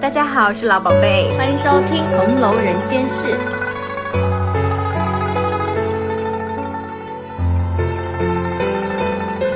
大家好，我是老宝贝，欢迎收听《红楼人间事》。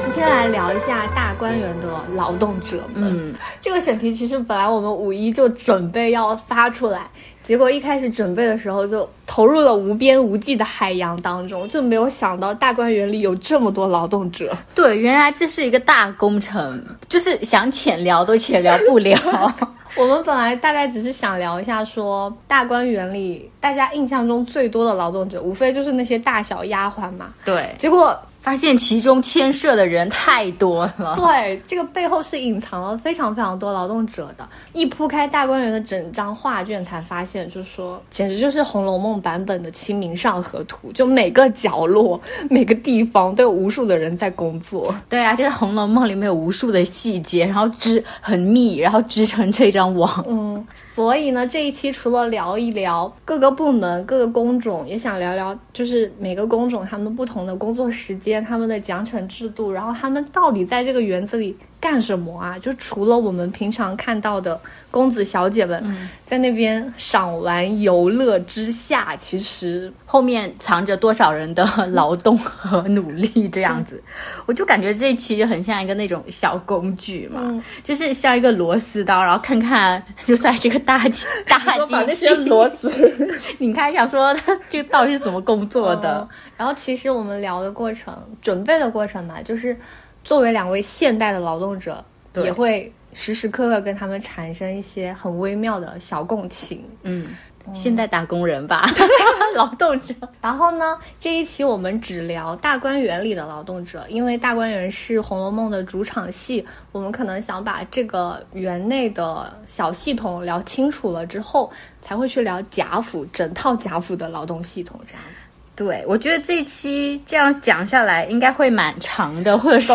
今天来聊一下大观园的劳动者们。嗯，这个选题其实本来我们五一就准备要发出来，结果一开始准备的时候就投入了无边无际的海洋当中，就没有想到大观园里有这么多劳动者。对，原来这是一个大工程，就是想浅聊都浅聊不了。我们本来大概只是想聊一下，说大观园里大家印象中最多的劳动者，无非就是那些大小丫鬟嘛。对，结果发现其中牵涉的人太多了。对，这个背后是隐藏了非常非常多劳动者的。一铺开大观园的整张画卷，才发现，就是说，简直就是《红楼梦》版本的《清明上河图》，就每个角落、每个地方都有无数的人在工作。对啊，就是《红楼梦》里面有无数的细节，然后织很密，然后织成这张网。嗯，所以呢，这一期除了聊一聊各个部门、各个工种，也想聊聊就是每个工种他们不同的工作时间、他们的奖惩制度，然后他们到底在这个园子里干什么啊？就除了我们平常看到的公子小姐们在那边赏玩游乐之下，其实后面藏着多少人的劳动和努力，这样子，我就感觉这一期就很像一个那种小工具嘛，嗯就是像一个螺丝刀，然后看看就在这个大机 大机器里，丝。你看想说它这个到底是怎么工作的？嗯 然后其实我们聊的过程、准备的过程嘛，就是作为两位现代的劳动者，对也会时时刻刻跟他们产生一些很微妙的小共情。嗯，现代打工人吧，劳动者。然后呢，这一期我们只聊大观园里的劳动者，因为大观园是《红楼梦》的主场戏，我们可能想把这个园内的小系统聊清楚了之后，才会去聊贾府整套贾府的劳动系统这样子。对，我觉得这一期这样讲下来应该会蛮长的，或者是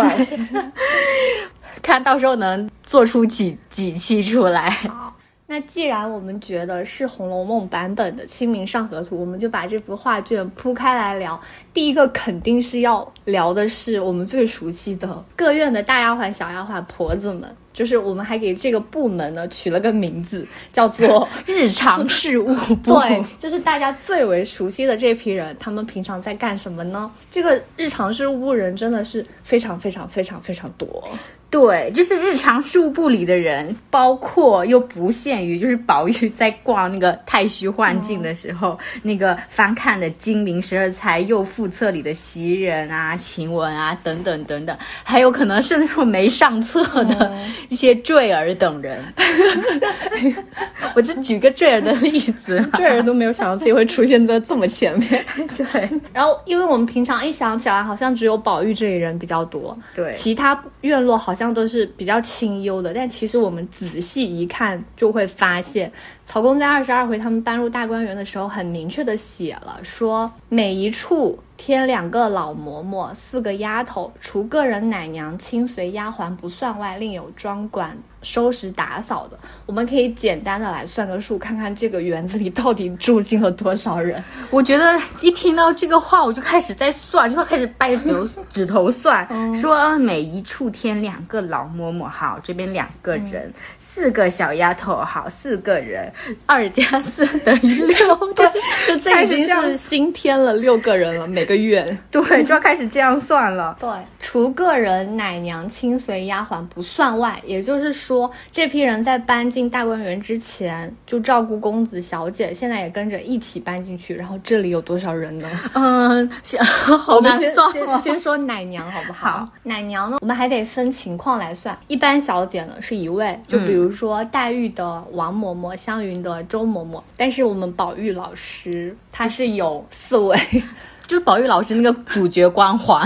看到时候能做出几几期出来。好，那既然我们觉得是《红楼梦》版本的《清明上河图》，我们就把这幅画卷铺开来聊。第一个肯定是要聊的是我们最熟悉的各院的大丫鬟、小丫鬟、婆子们。就是我们还给这个部门呢取了个名字，叫做日常事务部，对，就是大家最为熟悉的这批人，他们平常在干什么呢？这个日常事务部人真的是非常非常非常非常多。对，就是日常事务部里的人，包括又不限于，就是宝玉在逛那个太虚幻境的时候，那个翻看的金陵十二钗又副册里的袭人啊、晴雯啊等等等等，还有可能是那种没上册的一些坠儿等人。我就举个坠儿的例子，坠儿都没有想到自己会出现在这么前面。对。然后，因为我们平常一想起来，好像只有宝玉这里人比较多，对。其他院落好像像都是比较清幽的。但其实我们仔细一看，就会发现，曹公在二十二回他们搬入大观园的时候，很明确的写了，说每一处添两个老嬷嬷，四个丫头，除个人奶娘、亲随丫鬟不算外，另有专管收拾打扫的。我们可以简单的来算个数，看看这个园子里到底住进了多少人。我觉得一听到这个话，我就开始在算，就开始掰着指头指头算，说啊每一处添两个老嬷嬷，好，这边两个人，四个小丫头，好，四个人，二加四等于六，对，就这已经是新添了六个人了，每个院。对，就要开始这样算了。对，除个人奶娘、亲随丫鬟不算外，也就是说，这批人在搬进大观园之前就照顾公子小姐，现在也跟着一起搬进去。然后这里有多少人呢？嗯，先好我们先难算先哦。先说奶娘好不好？好奶娘呢，我们还得分情况来算。一般小姐呢是一位，就比如说黛玉的王嬷嬷、湘云的周嬷嬷，但是我们宝玉老师他是有四位，就是宝玉老师那个主角光环，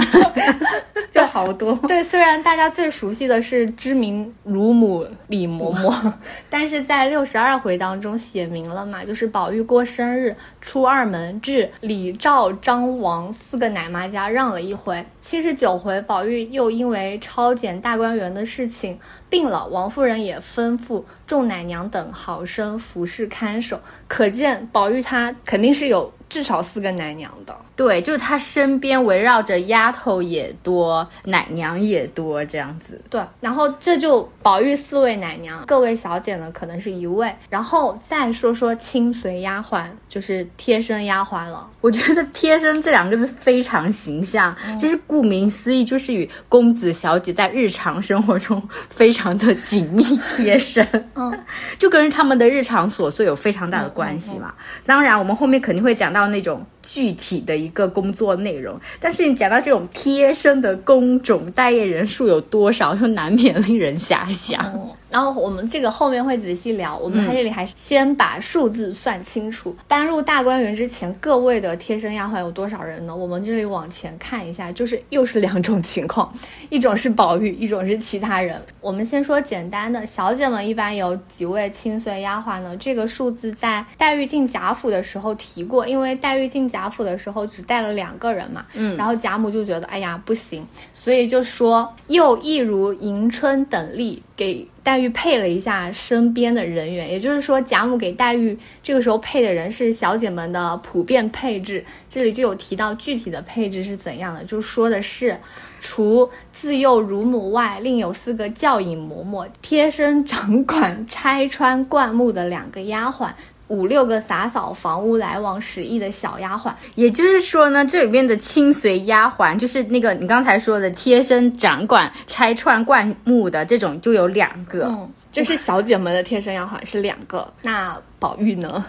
就好多。对，虽然大家最熟悉的是知名乳母李嬷嬷，但是在六十二回当中写明了嘛，就是宝玉过生日，出二门至李赵张王四个奶妈家让了一回。七十九回，宝玉又因为抄检大观园的事情，病了，王夫人也吩咐众奶娘等好生服侍看守。可见宝玉他肯定是有至少四个奶娘的。对，就是他身边围绕着丫头也多，奶娘也多，这样子。对，然后这就宝玉四位奶娘，各位小姐呢可能是一位，然后再说说亲随丫鬟，就是贴身丫鬟了。我觉得“贴身”这两个字非常形象，就是顾名思义，就是与公子小姐在日常生活中 非常的紧密贴身，嗯，就跟他们的日常琐碎有非常大的关系嘛。当然，我们后面肯定会讲到那种。具体的一个工作内容，但是你讲到这种贴身的工种，待业人数有多少，就难免令人遐想。然后我们这个后面会仔细聊，我们在这里还是先把数字算清楚。搬入大观园之前，各位的贴身丫鬟有多少人呢？我们这里往前看一下，就是又是两种情况，一种是宝玉，一种是其他人。我们先说简单的，小姐们一般有几位亲随丫鬟呢？这个数字在黛玉进贾府的时候提过，因为黛玉进贾府的时候只带了两个人嘛，嗯，然后贾母就觉得，哎呀，不行。所以就说，又一如迎春等例，给黛玉配了一下身边的人员，也就是说，贾母给黛玉这个时候配的人是小姐们的普遍配置。这里就有提到具体的配置是怎样的，就说的是，除自幼乳母外，另有四个教引嬷嬷，贴身掌管拆穿灌木的两个丫鬟。五六个洒扫房屋、来往使役的小丫鬟，也就是说呢，这里面的亲随丫鬟，就是那个你刚才说的贴身掌管拆穿灌木的这种，就有两个。嗯，这是小姐们的贴身丫鬟是两个。那宝玉呢？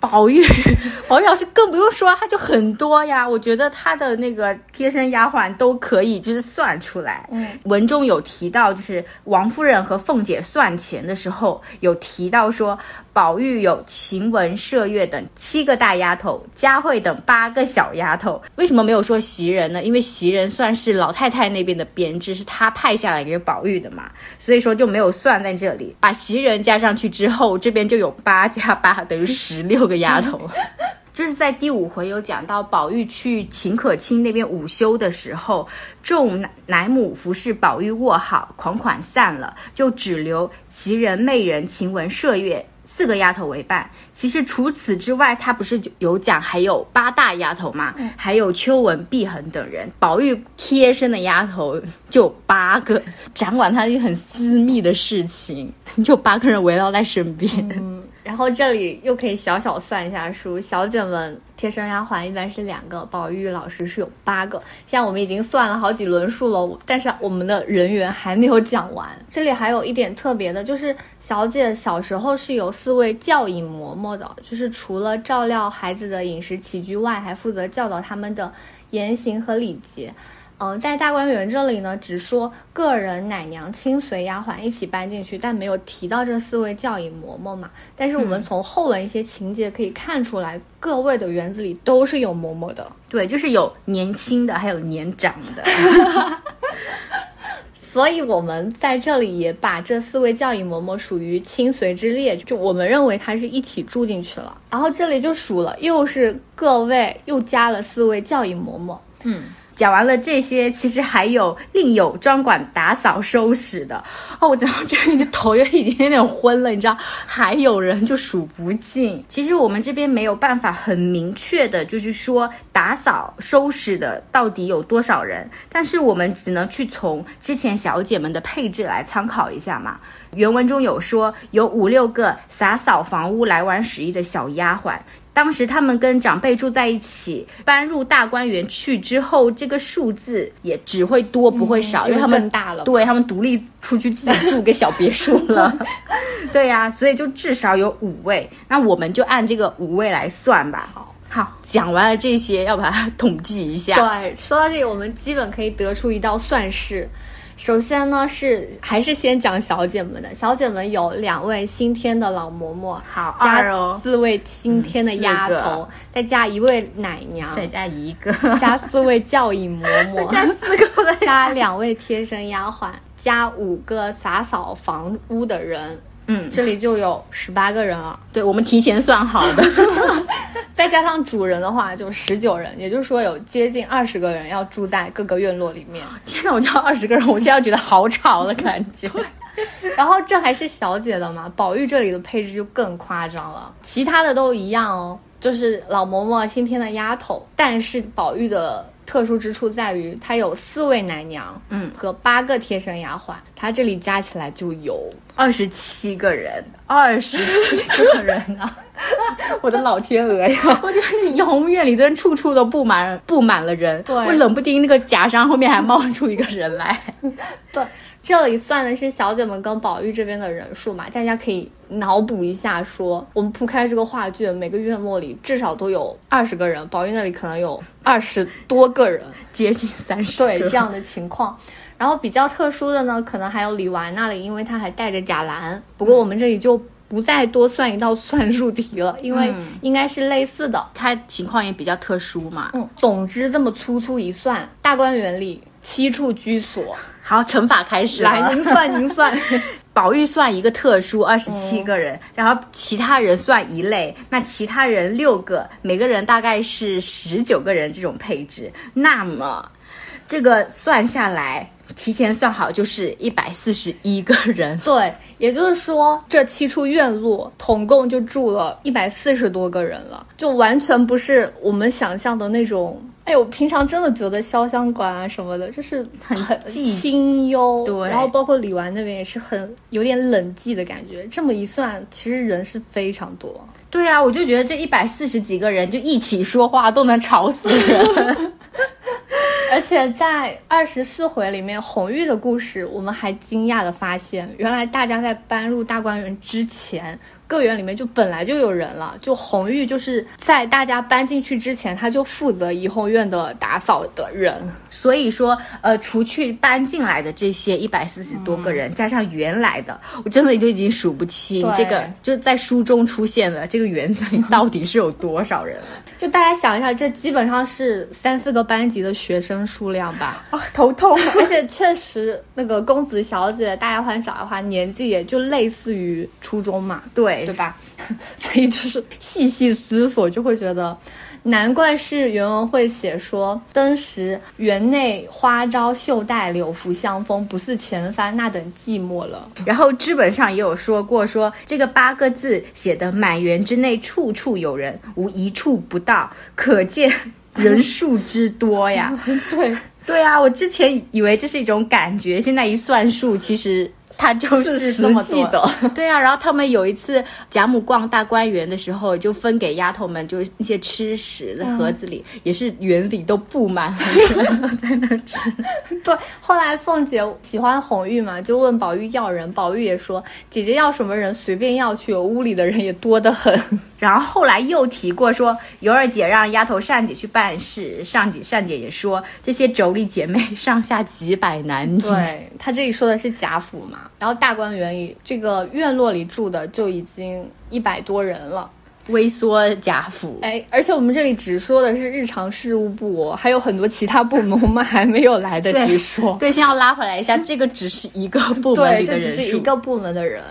宝玉，宝玉老师更不用说，他就很多呀。我觉得他的那个贴身丫鬟都可以，就是算出来。嗯，文中有提到，就是王夫人和凤姐算钱的时候，有提到说，宝玉有晴雯、麝月等七个大丫头，佳慧等八个小丫头。为什么没有说袭人呢？因为袭人算是老太太那边的编制，是她派下来给宝玉的嘛，所以说就没有算在这里。把袭人加上去之后，这边就有八加八等于十六。个丫头，就是在第五回有讲到宝玉去秦可卿那边午休的时候，众奶母服侍宝玉卧好，款款散了，就只留袭人、媚人、晴雯、麝月四个丫头为伴。其实除此之外，他不是有讲还有八大丫头嘛？还有秋纹、碧痕等人。宝玉贴身的丫头就八个，掌管他一些很私密的事情，就八个人围绕在身边。然后这里又可以小小算一下数，小姐们贴身丫鬟一般是两个，宝玉老师是有八个。现在我们已经算了好几轮数了，但是我们的人员还没有讲完。这里还有一点特别的，就是小姐小时候是有四位教引嬷嬷的，就是除了照料孩子的饮食起居外，还负责教导他们的言行和礼节。嗯，在大观园这里呢，只说个人奶娘亲随丫鬟一起搬进去，但没有提到这四位教引嬷嬷嘛。但是我们从后文一些情节可以看出来，各位的园子里都是有嬷嬷的。对，就是有年轻的，还有年长的。所以我们在这里也把这四位教引嬷嬷属于亲随之列，就我们认为他是一起住进去了。然后这里就数了，又是各位又加了四位教引嬷嬷。嗯。讲完了这些，其实还有另有专管打扫收拾的哦。我讲到这里，就头就已经有点昏了，你知道？还有人就数不尽。其实我们这边没有办法很明确的，就是说打扫收拾的到底有多少人，但是我们只能去从之前小姐们的配置来参考一下嘛。原文中有说有五六个洒扫房屋、来往十一的小丫鬟。当时他们跟长辈住在一起，搬入大观园去之后，这个数字也只会多不会少，因为他们大了，对他们独立出去自己住个小别墅了。对呀，所以就至少有五位，那我们就按这个五位来算吧。好，好，讲完了这些，要把它统计一下。对，说到这里，我们基本可以得出一道算式。首先呢，是还是先讲小姐们的。小姐们有两位新添的老嬷嬷，好，加四位新添的丫头，再加一位奶娘，再加一个，加四位教引嬷嬷，加四个，加两位贴身丫鬟，加五个打扫房屋的人。嗯，这里就有十八个人了。对，我们提前算好的，再加上主人的话，就十九人。也就是说，有接近二十个人要住在各个院落里面。天哪，我叫二十个人，我现在觉得好吵的感觉。然后这还是小姐的嘛，宝玉这里的配置就更夸张了，其他的都一样哦，就是老嬷嬷新添的丫头，但是宝玉的。特殊之处在于，它有四位奶娘，嗯，和八个贴身丫鬟，它这里加起来就有二十七个人，二十七个人啊！我的老天鹅呀！我觉得那瑶红院里真处处都布满布满了人，对我冷不丁那个假山后面还冒出一个人来，对。这里算的是小姐们跟宝玉这边的人数嘛？大家可以脑补一下，说我们铺开这个画卷，每个院落里至少都有二十个人，宝玉那里可能有二十多个人，接近三十。对这样的 情况。然后比较特殊的呢，可能还有李纨那里，因为她还带着贾兰。不过我们这里就不再多算一道算术题了，因为应该是类似的，她情况也比较特殊嘛。嗯，总之这么粗粗一算，大观园里七处居所。好，乘法开始。来，您算，您算。宝玉算一个特殊，二十七个人，然后其他人算一类，那其他人六个，每个人大概是十九个人这种配置。那么，这个算下来，提前算好就是一百四十一个人。对，也就是说，这七处院落总共就住了一百四十多个人了，就完全不是我们想象的那种。哎，我平常真的觉得潇湘馆啊什么的，就是很很清幽，对。然后包括李纨那边也是很有点冷寂的感觉。这么一算，其实人是非常多。对啊，我就觉得这一百四十几个人就一起说话都能吵死人。而且在二十四回里面，红玉的故事，我们还惊讶的发现，原来大家在搬入大观园之前。各园里面就本来就有人了，就红玉就是在大家搬进去之前，他就负责怡红院的打扫的人。所以说，呃，除去搬进来的这些一百四十多个人，加上原来的，我真的就已经数不清。这个就在书中出现了，这个园子里到底是有多少人？就大家想一下，这基本上是三四个班级的学生数量吧。啊，头痛！而且确实，那个公子小姐、大丫鬟、小丫鬟年纪也就类似于初中嘛。对。对吧？所以就是细细思索，就会觉得，难怪是袁文会写说，登时园内花朝绣带，柳拂香风，不似前番那等寂寞了。然后知本上也有说过，说这个八个字写的满园之内处处有人，无一处不到，可见人数之多呀。对对啊，我之前以为这是一种感觉，现在一算数，其实。他就是这么多，对啊。然后他们有一次贾母逛大观园的时候，就分给丫头们，就那些吃食的盒子里，也是园里都布满了人都在那吃。对，后来凤姐喜欢红玉嘛，就问宝玉要人，宝玉也说姐姐要什么人随便要去，屋里的人也多得很。然后后来又提过说，尤二姐让丫头善姐去办事，上姐善姐也说这些妯娌姐妹 上下几百男女。对他这里说的是贾府嘛。然后大观园里这个院落里住的就已经一百多人了。微缩贾府，哎，而且我们这里只说的是日常事务部，还有很多其他部门，我们还没有来得及说。对，先要拉回来一下，这个只是一个部门里的人数，一个部门的人。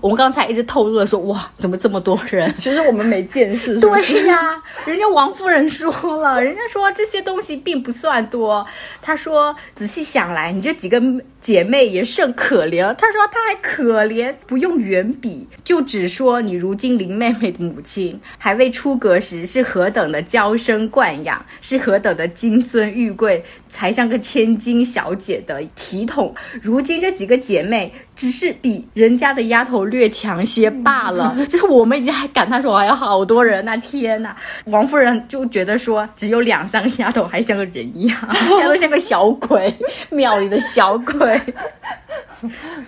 我们刚才一直透露了说，哇，怎么这么多人？其实我们没见识。对呀，人家王夫人说了，人家说这些东西并不算多。她说，仔细想来，你这几个姐妹也甚可怜。她说，她还可怜，不用远笔，就只说你如今林妹妹的母亲。还未出阁时是何等的娇生惯养，是何等的金尊玉贵，才像个千金小姐的体统。如今这几个姐妹只是比人家的丫头略强些罢了。就是我们已经还感叹说还有好多人呐，天呐！王夫人就觉得说只有两三个丫头还像个人一样，都像个小鬼，庙里的小鬼。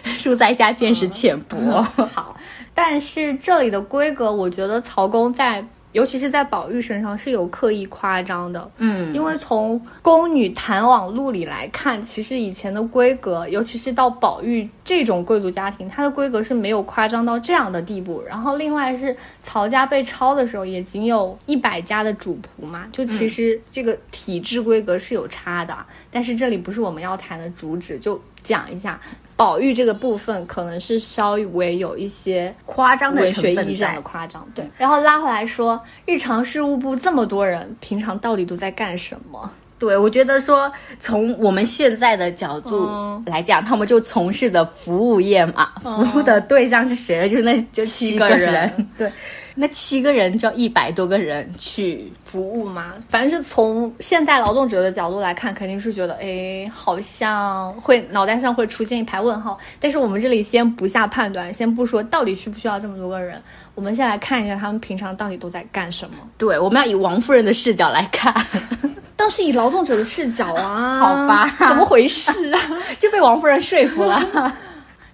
恕在下见识浅薄。好。但是这里的规格，我觉得曹公在，尤其是在宝玉身上是有刻意夸张的。嗯，因为从宫女谈往录里来看，其实以前的规格，尤其是到宝玉这种贵族家庭，它的规格是没有夸张到这样的地步。然后另外是曹家被抄的时候，也仅有一百家的主仆嘛，就其实这个体制规格是有差的。但是这里不是我们要谈的主旨，就讲一下。宝玉这个部分可能是稍微有一些夸张的文学意义上的夸张，对。然后拉回来说，日常事务部这么多人，平常到底都在干什么？对，我觉得说从我们现在的角度嗯来讲，他们就从事的服务业嘛，服务的对象是谁？就是那就七个个人对，那七个人就要一百多个人去服务吗，反正是从现代劳动者的角度来看，肯定是觉得，哎，好像会脑袋上会出现一排问号。但是我们这里先不下判断，先不说到底需不需要这么多个人，我们先来看一下他们平常到底都在干什么。对，我们要以王夫人的视角来看，当是以劳动者的视角啊，好吧怎么回事啊？就被王夫人说服了。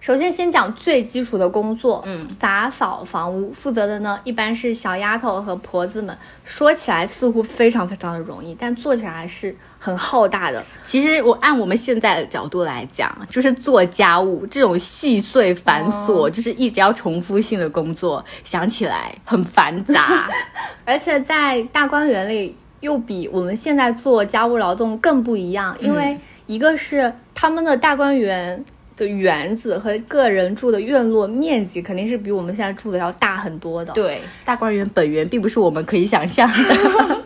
首先，先讲最基础的工作，嗯打扫房屋负责的呢，一般是小丫头和婆子们。说起来似乎非常非常的容易，但做起来还是很浩大的。其实我按我们现在的角度来讲，就是做家务这种细碎繁琐，就是一直要重复性的工作，想起来很繁杂。而且在大观园里，又比我们现在做家务劳动更不一样，因为一个是他们的大观园的园子和个人住的院落面积肯定是比我们现在住的要大很多的。，对，大观园本园并不是我们可以想象的。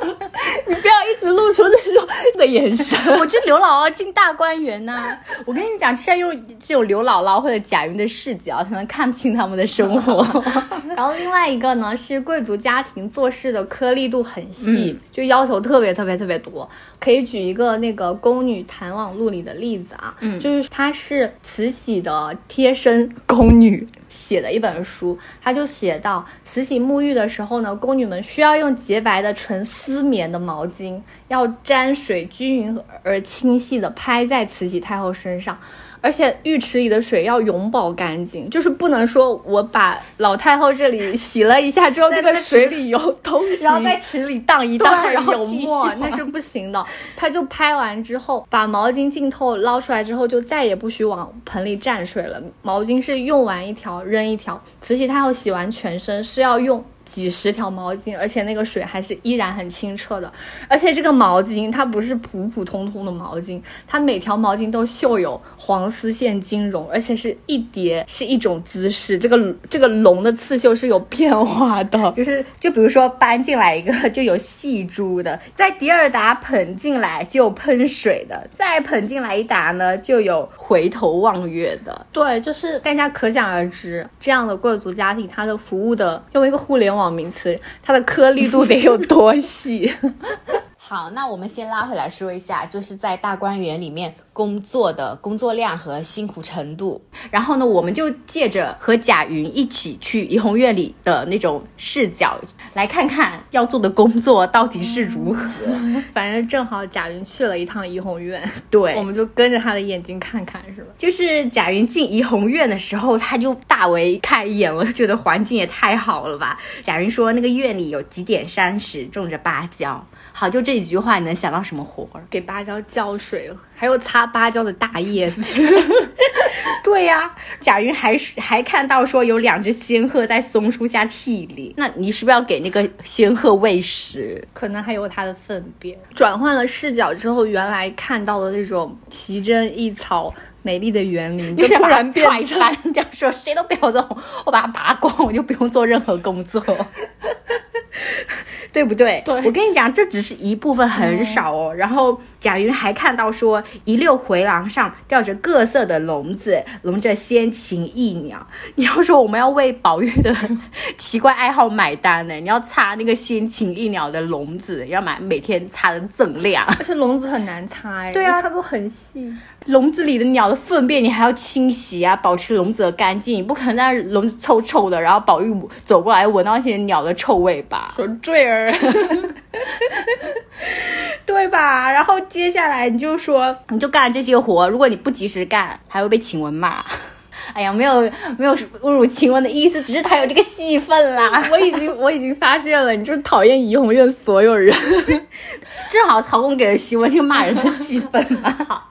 一直露出这种的眼神。我就刘姥姥进大观园呐、我跟你讲，就是要用这种刘姥姥或者贾云的视角，才能看清他们的生活。然后另外一个呢是贵族家庭做事的颗粒度很细，就要求特别特别特别多。可以举一个那个《宫女谈网录》里的例子啊，嗯就是她是慈禧的贴身宫女。写的一本书，他就写到，慈禧沐浴的时候呢，宫女们需要用洁白的纯丝棉的毛巾，要沾水均匀而清晰的拍在慈禧太后身上，而且浴池里的水要永保干净，就是不能说我把老太后这里洗了一下之后，这个水里有东西，然后在池里荡一荡，然后有继续沫，那是不行的。他就拍完之后，把毛巾浸透捞出来之后，就再也不许往盆里蘸水了。毛巾是用完一条扔一条。慈禧太后洗完全身是要用。几十条毛巾，而且那个水还是依然很清澈的。而且这个毛巾它不是普普通通的毛巾，它每条毛巾都绣有黄丝线金绒，而且是一叠是一种姿势。这个这个龙的刺绣是有变化的，就是就比如说搬进来一个就有细珠的，在第二打捧进来就有喷水的，再捧进来一打呢就有回头望月的。对，就是大家可想而知，这样的贵族家庭，它的服务的用一个互联网名词，它的颗粒度得有多细？好，那我们先拉回来说一下，就是在大观园里面工作的工作量和辛苦程度。然后呢，我们就借着和贾云一起去怡红院里的那种视角，来看看要做的工作到底是如何。反正正好贾云去了一趟怡红院，对，我们就跟着他的眼睛看看，是吧？就是贾云进怡红院的时候，他就大为开眼了，觉得环境也太好了吧。贾云说，那个院里有几点山石，种着芭蕉。好，就这几句话，你能想到什么活儿？给芭蕉浇水，还有擦芭蕉的大叶子。对呀、贾云还还看到说有两只仙鹤在松树下涕零，那你是不是要给那个仙鹤喂食？可能还有它的粪便。转换了视角之后，原来看到的那种奇珍异草、美丽的园林，就突然变成踹翻，这样说谁都不要动，我把它拔光，我就不用做任何工作。对不对？对我跟你讲，这只是一部分，很少哦。然后贾云还看到说，一溜回廊上吊着各色的笼子，笼着仙禽异鸟。你要说我们要为宝玉的 奇怪爱好买单呢，你要擦那个仙禽异鸟的笼子，要买每天擦的锃亮。而且笼子很难擦哎，对啊它都很细。笼子里的鸟的粪便你还要清洗啊，保持笼子的干净。你不可能在笼子臭臭的，然后宝玉走过来闻到那些鸟的臭味吧？说坠儿，对吧？然后接下来你就说，你就干这些活，如果你不及时干，还会被晴雯骂。哎呀，没有没有侮辱晴雯的意思，只是他有这个戏份啦。我已经我已经发现了，你就是讨厌怡红院所有人。正好曹公给了晴雯这个骂人的戏份嘛。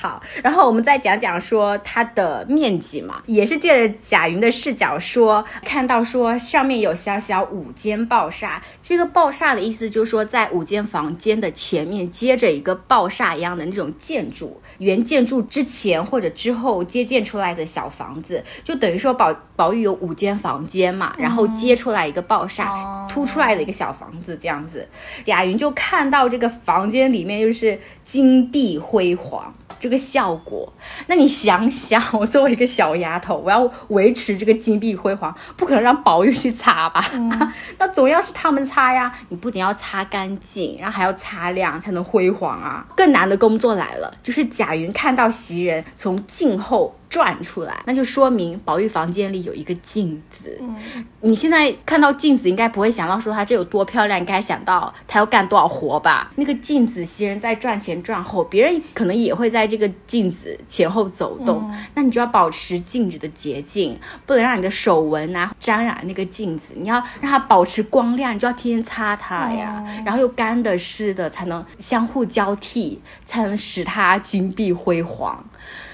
好，然后我们再讲讲说它的面积嘛，也是借着贾云的视角说，看到说上面有小小五间爆厦，这个爆厦的意思就是说在五间房间的前面接着一个爆厦一样的那种建筑，原建筑之前或者之后接建出来的小房子，就等于说保宝玉有五间房间嘛，然后接出来一个爆煞，凸出来的一个小房子这样子。贾云就看到这个房间里面就是金碧辉煌。这个效果，那你想想，我作为一个小丫头，我要维持这个金碧辉煌，不可能让宝玉去擦吧？那总要是他们擦呀。你不仅要擦干净，然后还要擦亮，才能辉煌啊。更难的工作来了，就是贾云看到袭人从镜后。转出来，那就说明宝玉房间里有一个镜子。嗯，你现在看到镜子，应该不会想到说它这有多漂亮，应该想到它要干多少活吧？那个镜子，袭人在转前转后，别人可能也会在这个镜子前后走动。那你就要保持镜子的洁净，不能让你的手纹啊沾染那个镜子。你要让它保持光亮，你就要天天擦它呀。然后又干的湿的，才能相互交替，才能使它金碧辉煌。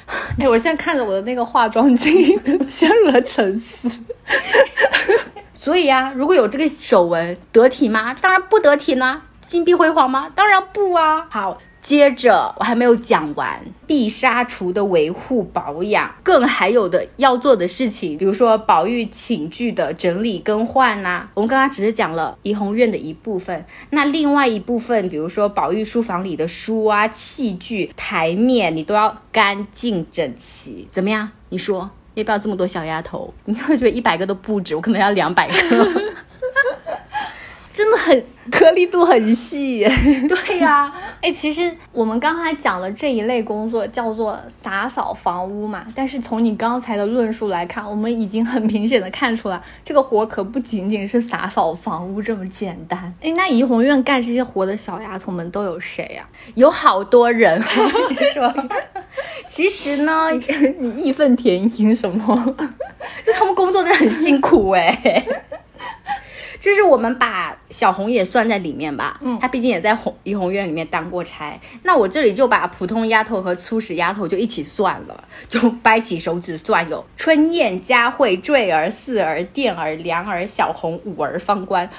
哎，我现在看着我的那个化妆镜，陷入了沉思。所以呀，如果有这个手纹，得体吗？当然不得体呢。金碧辉煌吗？当然不啊。好。接着我还没有讲完，碧纱橱的维护保养，更还有的要做的事情，比如说宝玉寝具的整理更换呐。我们刚刚只是讲了怡红院的一部分，那另外一部分，比如说宝玉书房里的书啊、器具、台面，你都要干净整齐。怎么样？你说要不要这么多小丫头？你会觉得一百个都不止，我可能要两百个。真的很颗粒度很细，对呀，哎，其实我们刚才讲的这一类工作叫做洒扫房屋嘛，但是从你刚才的论述来看，我们已经很明显的看出来，这个活可不仅仅是洒扫房屋这么简单。哎，那怡红院干这些活的小丫头们都有谁呀？有好多人，我跟你说？其实呢，你义愤填膺什么？就他们工作真的很辛苦哎。就是我们把小红也算在里面吧，嗯，她毕竟也在红怡红院里面当过差。那我这里就把普通丫头和粗使丫头就一起算了，就掰起手指算，有春燕、佳慧、坠儿、四儿、殿儿、梁儿、小红、五儿、方官。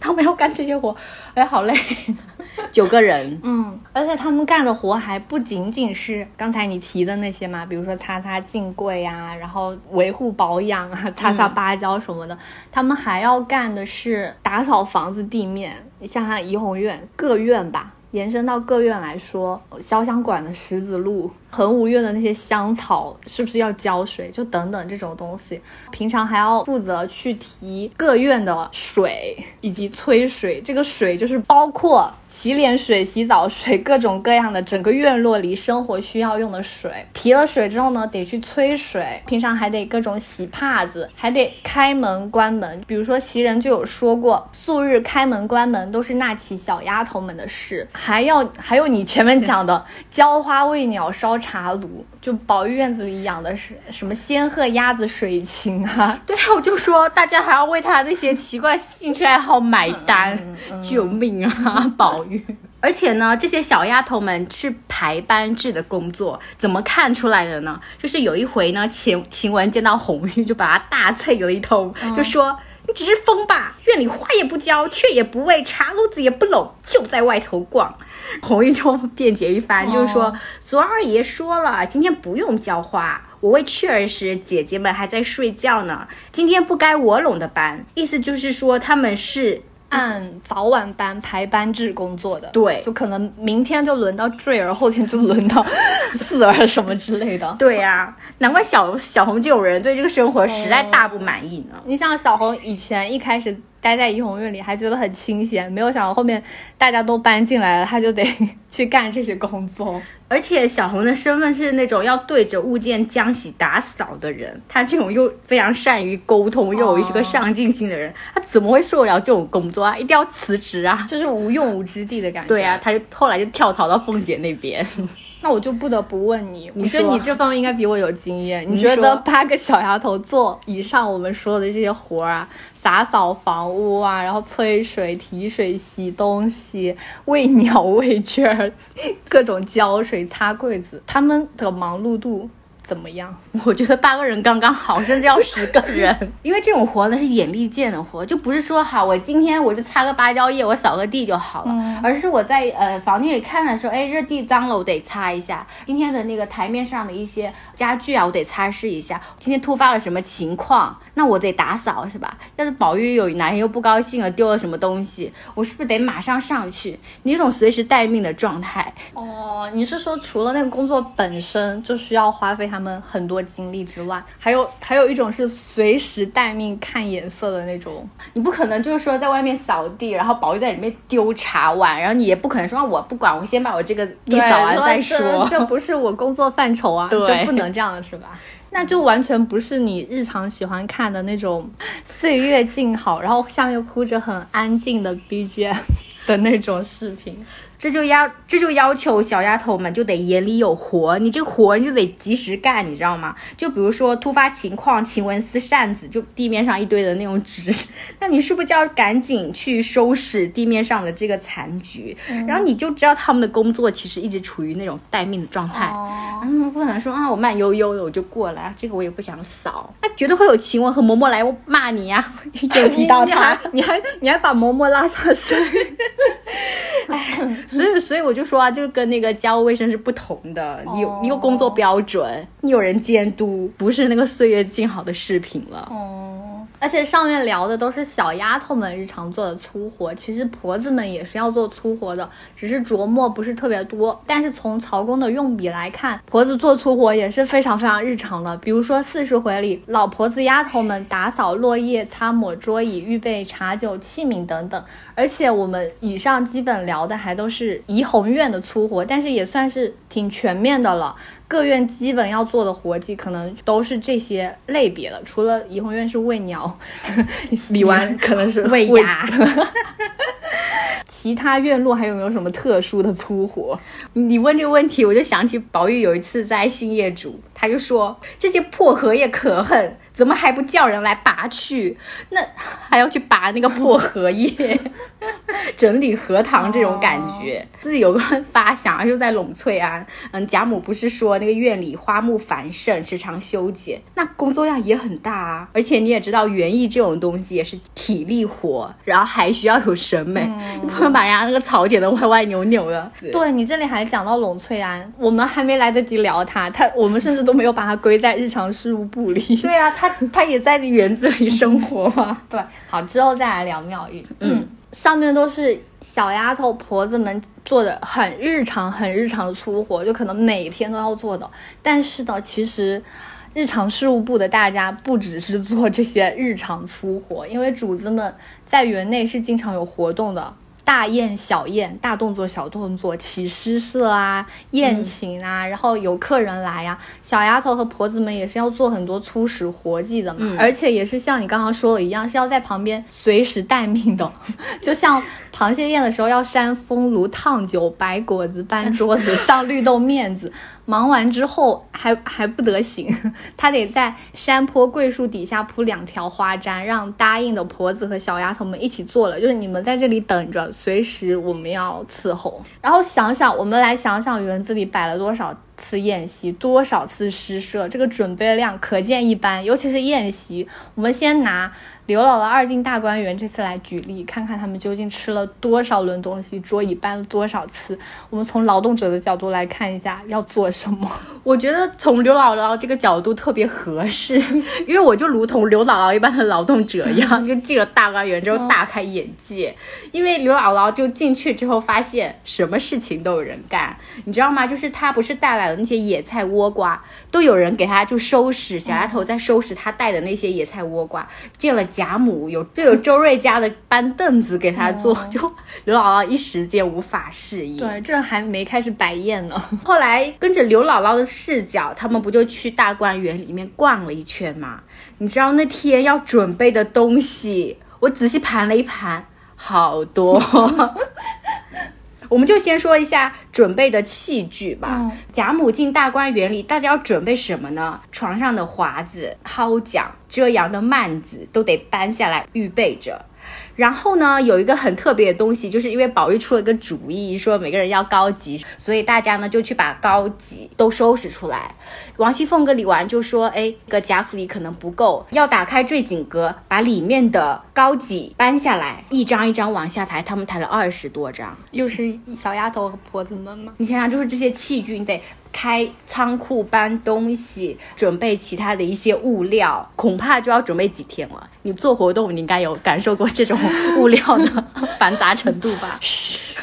他们要干这些活，哎，好累。九个人，嗯，而且他们干的活还不仅仅是刚才你提的那些嘛，比如说擦擦镜柜啊，然后维护保养啊，擦擦芭蕉什么的。他们还要干的是打扫房子地面。你像他怡红院各院吧。延伸到各院来说，潇湘馆的石子路，恒芜院的那些香草，是不是要浇水？就等等这种东西，平常还要负责去提各院的水以及催水。这个水就是包括。洗脸水、洗澡水，各种各样的，整个院落里生活需要用的水，提了水之后呢，得去催水。平常还得各种洗帕子，还得开门关门。比如说袭人就有说过，素日开门关门都是那起小丫头们的事，还要还有你前面讲的 浇花喂鸟烧茶炉。就宝玉院子里养的是什么仙鹤、鸭子、水禽啊？对啊，我就说大家还要为他那些奇怪兴趣爱好买单，救命啊，宝玉！而且呢，这些小丫头们是排班制的工作，怎么看出来的呢？就是有一回呢，晴晴雯见到红玉，就把他大啐了一通，就说。你只是疯吧？院里花也不浇，雀也不喂，茶炉子也不拢，就在外头逛。红一中辩解一番，就是说，左二爷说了，今天不用浇花。我为雀儿时，姐姐们还在睡觉呢，今天不该我拢的班。意思就是说，他们是。按早晚班排班制工作的，对，就可能明天就轮到坠儿，后天就轮到 四儿什么之类的。对呀，难怪小小红这种人对这个生活实在大不满意呢。你像小红以前一开始。待在怡红院里还觉得很清闲，没有想到后面大家都搬进来了，他就得 去干这些工作。而且小红的身份是那种要对着物件浆洗打扫的人，他这种又非常善于沟通，又有一个上进心的人，他怎么会受得了这种工作啊？一定要辞职啊！就是无用武之地的感觉。对啊，他就后来就跳槽到凤姐那边。那我就不得不问你，我觉得你这方面应该比我有经验。你觉得八个小丫头做以上我们说的这些活儿啊，打扫房屋啊，然后催水、提水、洗东西、喂鸟、喂雀儿，各种浇水、擦柜子，他们的忙碌度怎么样？我觉得八个人刚刚好，甚至要十个人，因为这种活呢是眼力见的活，就不是说好我今天我就擦个芭蕉叶，我扫个地就好了，而是我在呃房间里看的时候，哎，这地脏了，我得擦一下。今天的那个台面上的一些家具啊，我得擦拭一下。今天突发了什么情况，那我得打扫是吧？要是宝玉有哪天又不高兴了，丢了什么东西，我是不是得马上上去？你一种随时待命的状态。哦，你是说除了那个工作本身就需要花费他们很多精力之外，还有还有一种是随时待命看颜色的那种。你不可能就是说在外面扫地，然后宝玉在里面丢茶碗，然后你也不可能说我不管，我先把我这个地扫完再说。这不是我工作范畴啊，就不能这样是吧？那就完全不是你日常喜欢看的那种 岁月静好，然后下面铺着很安静的 BGM 的那种视频。这就要这就要求小丫头们就得眼里有活，你这活你就得及时干，你知道吗？就比如说突发情况，晴雯撕扇子，就地面上一堆的那种纸，那你是不是就要赶紧去收拾地面上的这个残局？然后你就知道他们的工作其实一直处于那种待命的状态，嗯，不可能说啊我慢悠悠的我就过来，这个我也不想扫，那绝对会有晴雯和嬷嬷来骂你呀，有提到他，你还你还把嬷嬷拉下水，哎。所以，所以我就说啊，就跟那个家务卫生是不同的。你有你有工作标准，你有人监督，不是那个岁月静好的视频了。哦，而且上面聊的都是小丫头们日常做的粗活，其实婆子们也是要做粗活的，只是琢磨不是特别多。但是从曹公的用笔来看，婆子做粗活也是非常非常日常的。比如说四十回里，老婆子丫头们打扫落叶、擦抹桌椅、预备茶酒器皿等等。而且我们以上基本聊的还都是怡红院的粗活，但是也算是挺全面的了。各院基本要做的活计可能都是这些类别的，除了怡红院是喂鸟，李纨可能是喂鸭。其他院落还有没有什么特殊的粗活？你问这个问题，我就想起宝玉有一次在新业主，他就说这些破荷叶可恨。怎么还不叫人来拔去？那还要去拔那个破荷叶，整理荷塘这种感觉，自己有个发想，就在栊翠庵。嗯，贾母不是说那个院里花木繁盛，时常修剪，那工作量也很大啊。而且你也知道，园艺这种东西也是体力活，然后还需要有审美，你不能把人家那个草剪得歪歪扭扭的。对你这里还讲到栊翠庵，我们还没来得及聊它，它我们甚至都没有把它归在日常事务部里。对啊，它。它也在园子里生活吗？对，好，之后再来聊妙玉。嗯，上面都是小丫头婆子们做的很日常、很日常的粗活，就可能每天都要做的。但是呢，其实日常事务部的大家不只是做这些日常粗活，因为主子们在园内是经常有活动的。大宴小宴，大动作小动作，起诗社啊，宴请啊，然后有客人来呀，小丫头和婆子们也是要做很多粗使活计的嘛，而且也是像你刚刚说的一样，是要在旁边随时待命的，就像螃蟹宴的时候要扇风炉、烫酒、摆果子、搬桌子、上绿豆面子。忙完之后还 还不得行，他得在山坡桂树底下铺两条花毡，让答应的婆子和小丫头们一起做了。就是你们在这里等着，随时我们要伺候。然后想想，我们来想想园子里摆了多少次宴席，多少次诗社，这个准备量可见一斑。尤其是宴席，我们先拿。刘姥姥二进大观园，这次来举例，看看他们究竟吃了多少轮东西，桌椅搬了多少次。我们从劳动者的角度来看一下要做什么。我觉得从刘姥姥这个角度特别合适，因为我就如同刘姥姥一般的劳动者一样，就进了大观园之后大开眼界。因为刘姥姥就进去之后发现什么事情都有人干，你知道吗？就是她不是带来了那些野菜倭瓜，都有人给他就收拾。小丫头在收拾她带的那些野菜倭瓜，见了。贾母有就有周瑞家的搬凳子给他坐，就刘姥姥一时间无法适应。对，这还没开始摆宴呢。后来跟着刘姥姥的视角，他们不就去大观园里面逛了一圈吗？你知道那天要准备的东西，我仔细盘了一盘，好多。我们就先说一下准备的器具吧。贾母进大观园里，大家要准备什么呢？床上的华子、蒿桨、遮阳的幔子都得搬下来预备着。然后呢，有一个很特别的东西，就是因为宝玉出了个主意，说每个人要高级，所以大家呢就去把高级都收拾出来。王熙凤跟李纨就说：“哎，这个贾府里可能不够，要打开坠锦阁，把里面的高级搬下来，一张一张往下抬。他们抬了二十多张，又是小丫头和婆子们吗？你想想，就是这些器具，你得。”开仓库搬东西，准备其他的一些物料，恐怕就要准备几天了。你做活动，你应该有感受过这种物料的繁杂程度吧？嘘，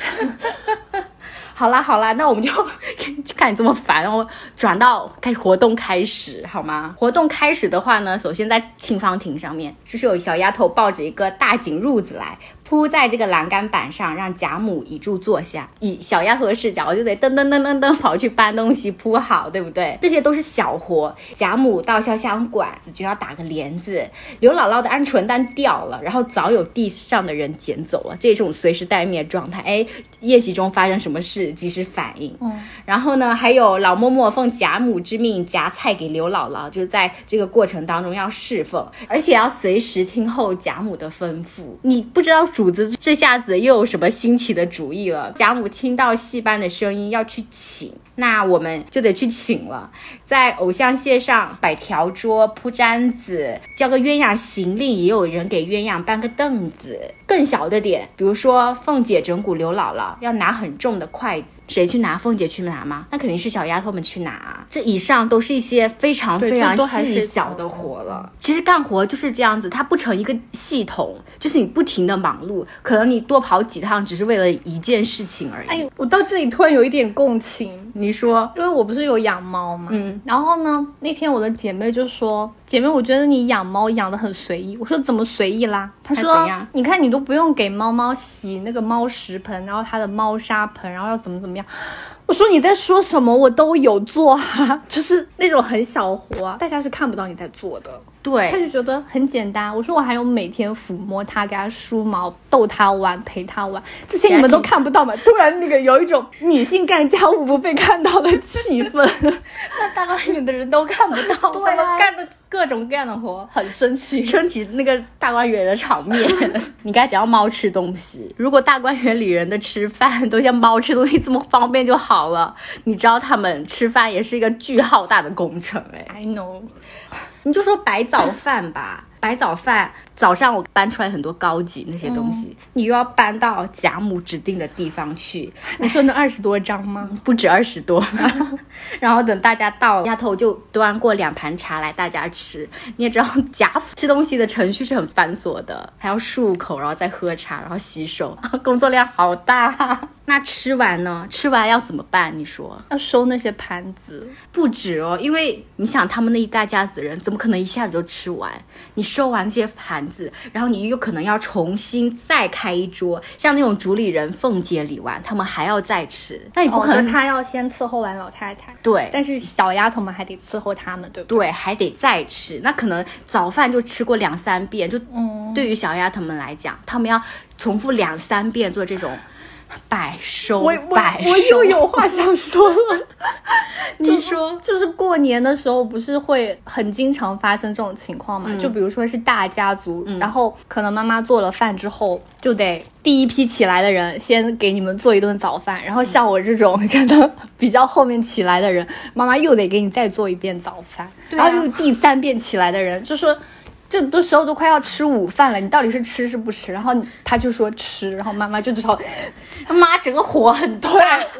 好啦好啦，那我们就 看你这么烦，然后转到开活动开始好吗？活动开始的话呢，首先在沁芳亭上面，就是有小丫头抱着一个大锦褥子来。铺在这个栏杆板上，让贾母倚柱坐下。以小丫头的视角，我就得噔噔噔噔噔跑去搬东西铺好，对不对？这些都是小活。贾母到潇湘馆子就要打个帘子。刘姥姥的鹌鹑蛋掉了，然后早有地上的人捡走了，这种随时待命的状态。哎，宴席中发生什么事，及时反应。嗯。然后呢，还有老嬷嬷奉贾母之命夹菜给刘姥姥，就在这个过程当中要侍奉，而且要随时听候贾母的吩咐。你不知道。主子这下子又有什么新奇的主意了？贾母听到戏班的声音要去请，那我们就得去请了。在偶像榭上摆条桌铺毡子，叫个鸳鸯行令，也有人给鸳鸯搬个凳子。更小的点，比如说凤姐整蛊刘姥姥要拿很重的筷子，谁去拿？凤姐去拿吗？那肯定是小丫头们去拿。这以上都是一些非常非常细小的活了。其实干活就是这样子，它不成一个系统，就是你不停的忙碌，可能你多跑几趟只是为了一件事情而已。哎，我到这里突然有一点共情。你说，因为我不是有养猫嘛，嗯，然后呢，那天我的姐妹就说。姐妹，我觉得你养猫养的很随意。我说怎么随意啦？她说，你看你都不用给猫猫洗那个猫食盆，然后它的猫砂盆，然后要怎么怎么样。我说你在说什么？我都有做啊，就是那种很小活啊，大家是看不到你在做的。对，他就觉得很简单。我说我还有每天抚摸它，给它梳毛，逗它玩，陪它玩，这些你们都看不到吗？突然那个有一种女性干家务不被看到的气氛。那大观园的人都看不到，对啊，干的各种各样的活，很生气，撑起那个大观园的场面。你该讲猫吃东西，如果大观园里人的吃饭都像猫吃东西这么方便就好了。你知道他们吃饭也是一个巨浩大的工程，哎，I know。你就说白早饭吧，白早饭。早上我搬出来很多高级那些东西，你又要搬到贾母指定的地方去。你说那二十多张吗？不止二十多。然后等大家到，丫头就端过两盘茶来，大家吃。你也知道贾府吃东西的程序是很繁琐的，还要漱口，然后再喝茶，然后洗手，工作量好大。那吃完呢？吃完要怎么办？你说要收那些盘子？不止哦，因为你想他们那一大家子人，怎么可能一下子就吃完？你收完这些盘。子，然后你有可能要重新再开一桌，像那种主理人凤姐、李纨他们还要再吃，那你不可能他要先伺候完老太太，对，但是小丫头们还得伺候他们，对不对？对，还得再吃，那可能早饭就吃过两三遍，就对于小丫头们来讲，他们要重复两三遍做这种。百收百收，我又有话想说了。你说，就是过年的时候，不是会很经常发生这种情况嘛？就比如说是大家族，然后可能妈妈做了饭之后，就得第一批起来的人先给你们做一顿早饭，然后像我这种可能比较后面起来的人，妈妈又得给你再做一遍早饭，然后又第三遍起来的人就说。这都时候都快要吃午饭了，你到底是吃是不吃？然后他就说吃，然后妈妈就知道，妈整个火很大，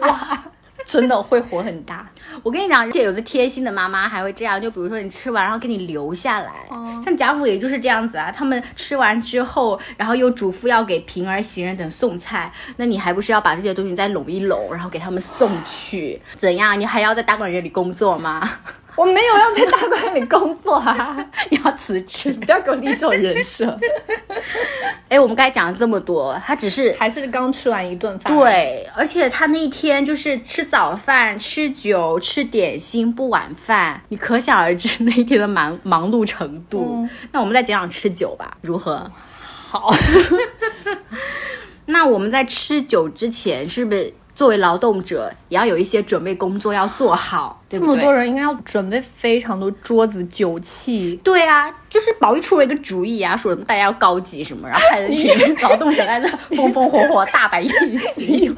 哇，真的会火很大。我跟你讲，而且有的贴心的妈妈还会这样，就比如说你吃完，然后给你留下来。像贾府也就是这样子啊，他们吃完之后，然后又嘱咐要给平儿、袭人等送菜，那你还不是要把这些东西再拢一拢，然后给他们送去？怎样？你还要在大观园里工作吗？我没有要在大观园里工作啊！你要辞职，不要给我立这种人设。哎，我们刚才讲了这么多，他只是还是刚吃完一顿饭。对，而且他那一天就是吃早饭、吃酒、吃点心，不晚饭，你可想而知那一天的忙忙碌程度。那我们再讲讲吃酒吧，如何？好。那我们在吃酒之前，是不是？作为劳动者，也要有一些准备工作要做好，对不对？这么多人应该要准备非常多桌子、酒器。对啊，就是宝玉出了一个主意啊，说什么大家要高级什么，然后派了一群劳动者在那风风火火大摆宴席。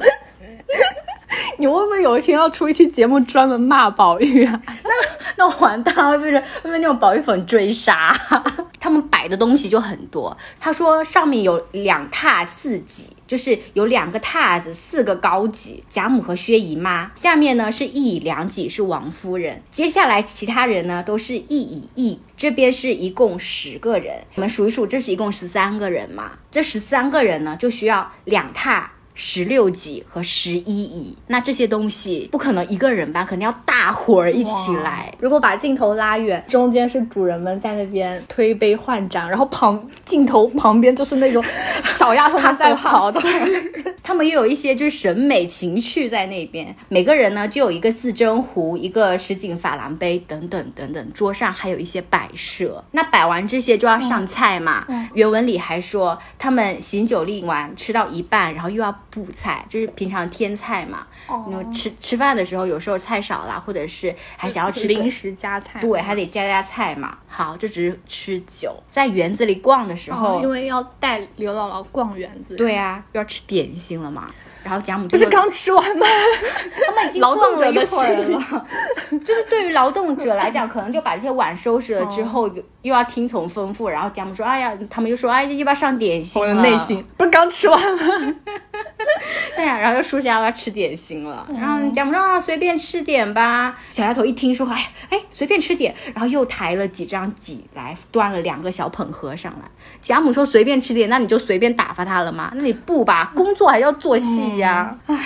你会不会有一天要出一期节目专门骂宝玉啊？那那完蛋了，会被人会被那种宝玉粉追杀。他们摆的东西就很多。他说上面有两榻四几，就是有两个榻子，四个高几，贾母和薛姨妈。下面呢是一椅两几是王夫人。接下来其他人呢都是一椅一，这边是一共十个人。我们数一数，这是一共十三个人嘛？这十三个人呢就需要两榻。十六级和十一级，那这些东西不可能一个人搬，肯定要大伙儿一起来。如果把镜头拉远，中间是主人们在那边推杯换盏，然后旁镜头旁边就是那种小丫头们在跑的，他们又有一些就是审美情趣在那边。每个人呢就有一个自斟壶，一个什锦珐琅杯等等等等，桌上还有一些摆设。那摆完这些就要上菜嘛。原文里还说他们行酒令完，吃到一半，然后又要。补菜就是平常添菜嘛，那吃吃饭的时候有时候菜少了，或者是还想要吃零食加菜，对，还得加加菜嘛。好，就只是吃酒，在园子里逛的时候，因为要带刘姥姥逛园子，对啊，要吃点心了嘛。然后贾母不是刚吃完吗？他们已经劳动者的会儿了，就是对于劳动者来讲，可能就把这些碗收拾了之后，又又要听从吩咐。然后贾母说：“哎呀，他们就说：哎，要不要上点心？”我的内心不是刚吃完吗？对呀，然后就说下要吃点心了。然后贾母说：“啊，随便吃点吧。”小丫头一听说，哎哎，随便吃点，然后又抬了几张几来，端了两个小捧盒上来。贾母说：“随便吃点，那你就随便打发他了吗？那你不吧，工作还要做戏呀。”唉，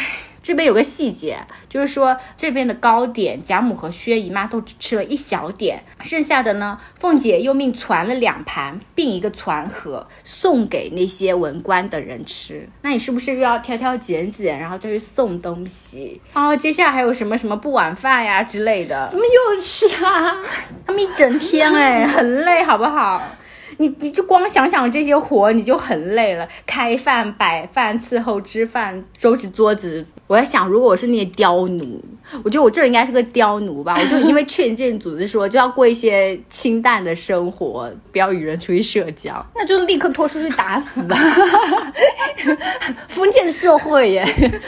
这边有个细节，就是说这边的糕点，贾母和薛姨妈都只吃了一小点，剩下的呢，凤姐又命攒了两盘，并一个攒盒送给那些文官等人吃。那你是不是又要挑挑拣拣，然后再去送东西？哦，接下来还有什么什么不晚饭呀之类的？怎么又吃啊？他们一整天哎，很累，好不好？你你就光想想这些活，你就很累了。开饭、摆饭、伺候、吃饭、收拾桌子。我在想，如果我是那些刁奴，我觉得我这应该是个刁奴吧。我就因为劝谏组织说，就要过一些清淡的生活，不要与人出去社交，那就立刻拖出去打死啊！封建社会耶，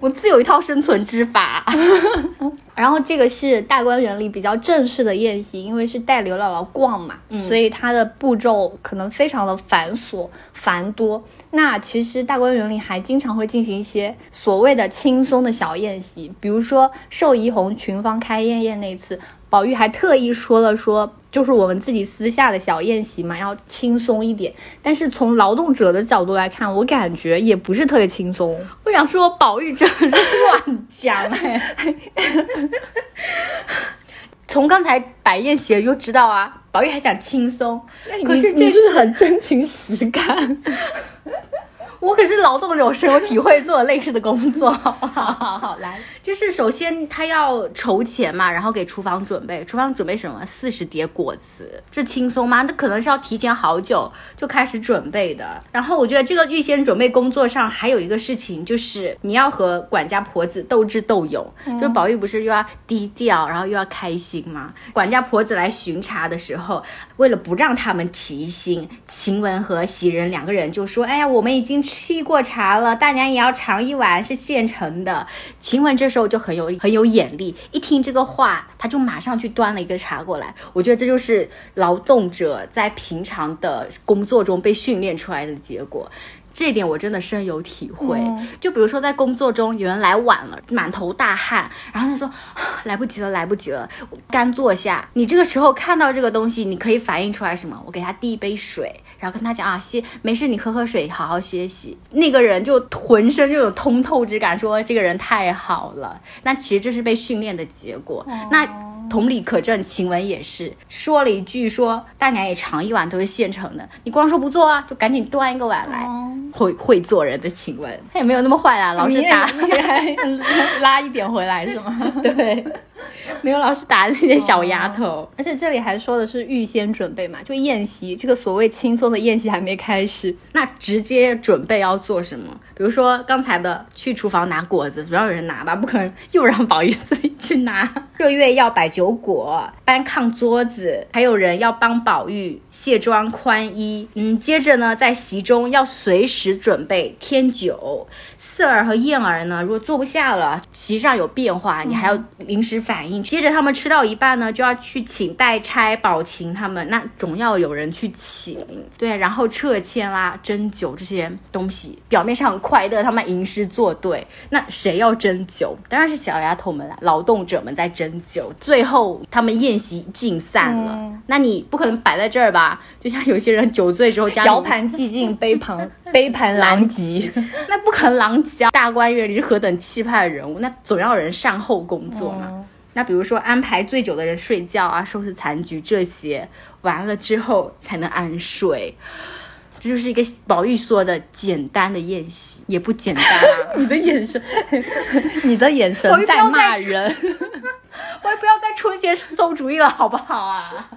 我自有一套生存之法。然后这个是大观园里比较正式的宴席，因为是带刘姥姥逛嘛，所以它的步骤可能非常的繁琐繁多。那其实大观园里还经常会进行一些所谓的轻松的小宴席，比如说寿怡红群芳开宴宴那次。宝玉还特意说了说，就是我们自己私下的小宴席嘛，要轻松一点。但是从劳动者的角度来看，我感觉也不是特别轻松。我想说，宝玉真的是乱讲哎。从刚才摆宴席就知道啊，宝玉还想轻松，可是这是很真情实感。我可是劳动者，我深有体会做类似的工作。好好好，来，就是首先他要筹钱嘛，然后给厨房准备。厨房准备什么？四十碟果子，这轻松吗？那可能是要提前好久就开始准备的。然后我觉得这个预先准备工作上还有一个事情，就是你要和管家婆子斗智斗勇。就宝玉不是又要低调，然后又要开心吗？管家婆子来巡查的时候，为了不让他们提心，晴雯和袭人两个人就说：“哎呀，我们已经。”吃过茶了，大娘也要尝一碗，是现成的。晴雯这时候就很有很有眼力，一听这个话，他就马上去端了一个茶过来。我觉得这就是劳动者在平常的工作中被训练出来的结果。这一点我真的深有体会。就比如说在工作中，有人来晚了，满头大汗，然后他说来不及了，来不及了，干坐下。你这个时候看到这个东西，你可以反映出来什么？我给他递一杯水，然后跟他讲啊，歇，没事，你喝喝水，好好歇息。那个人就浑身就有通透之感，说这个人太好了。那其实这是被训练的结果。那。同理可证，晴雯也是说了一句：“说大娘也尝一碗都是现成的，你光说不做啊，就赶紧端一个碗来。”会会做人的晴雯，她也没有那么坏啦，老是打 拉一点回来是吗？对。没有老师打那些小丫头。而且这里还说的是预先准备嘛，就宴席这个所谓轻松的宴席还没开始，那直接准备要做什么？比如说刚才的去厨房拿果子，总要有人拿吧，不可能又让宝玉自己去拿。麝月要摆酒果，搬炕桌子，还有人要帮宝玉卸妆宽衣。嗯，接着呢，在席中要随时准备添酒。四儿和燕儿呢，如果坐不下了，席上有变化，你还要临时反应。接着他们吃到一半呢，就要去请代差、宝琴他们，那总要有人去请。对，然后撤签啦、斟酒这些东西，表面上很快乐，他们吟诗作对。那谁要斟酒？当然是小丫头们啦，劳动者们在斟酒。最后他们宴席尽散了，那你不可能摆在这儿吧？就像有些人酒醉之后家里摇盘寂静，杯盘 杯盘狼藉。那不可能狼藉啊！大观园里是何等气派的人物，那总要有人善后工作嘛。那比如说安排醉酒的人睡觉啊，收拾残局这些，完了之后才能安睡。这就是一个宝玉说的简单的宴席，也不简单啊！你的眼神，你的眼神在骂人。我也不要再出一些馊主意了，好不好啊？